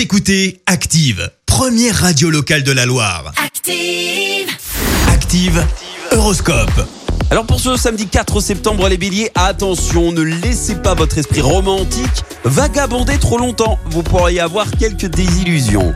Vous écoutez Active, première radio locale de la Loire. Active. Active, Horoscope. Alors pour ce samedi 4 septembre, les béliers, attention, ne laissez pas votre esprit romantique vagabonder trop longtemps. Vous pourriez avoir quelques désillusions.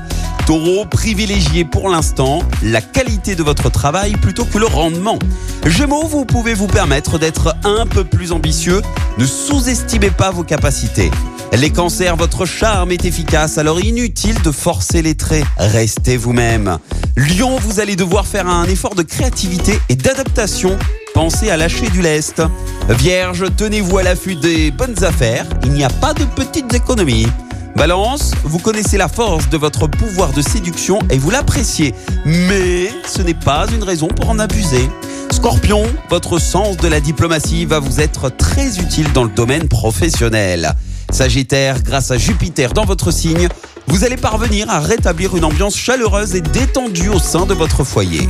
Taureau, privilégiez pour l'instant la qualité de votre travail plutôt que le rendement. Gémeaux, vous pouvez vous permettre d'être un peu plus ambitieux. Ne sous-estimez pas vos capacités. Les cancers, votre charme est efficace, alors inutile de forcer les traits. Restez vous-même. Lion, vous allez devoir faire un effort de créativité et d'adaptation. Pensez à lâcher du lest. Vierge, tenez-vous à l'affût des bonnes affaires. Il n'y a pas de petites économies. Balance, vous connaissez la force de votre pouvoir de séduction et vous l'appréciez. Mais ce n'est pas une raison pour en abuser. Scorpion, votre sens de la diplomatie va vous être très utile dans le domaine professionnel. Sagittaire, grâce à Jupiter dans votre signe, vous allez parvenir à rétablir une ambiance chaleureuse et détendue au sein de votre foyer.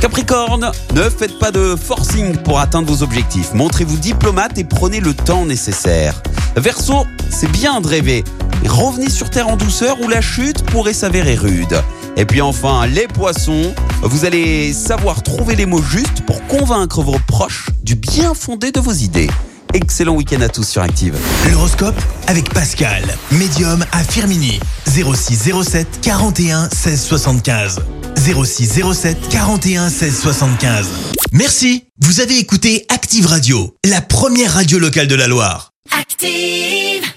Capricorne, ne faites pas de forcing pour atteindre vos objectifs. Montrez-vous diplomate et prenez le temps nécessaire. Verseau, c'est bien de rêver. Revenez sur Terre en douceur où la chute pourrait s'avérer rude. Et puis enfin, les poissons, vous allez savoir trouver les mots justes pour convaincre vos proches du bien fondé de vos idées. Excellent week-end à tous sur Active. L'horoscope avec Pascal, médium à Firmini. 06 07 41 16 75. 06 07 41 16 75. Merci. Vous avez écouté Active Radio, la première radio locale de la Loire. Active.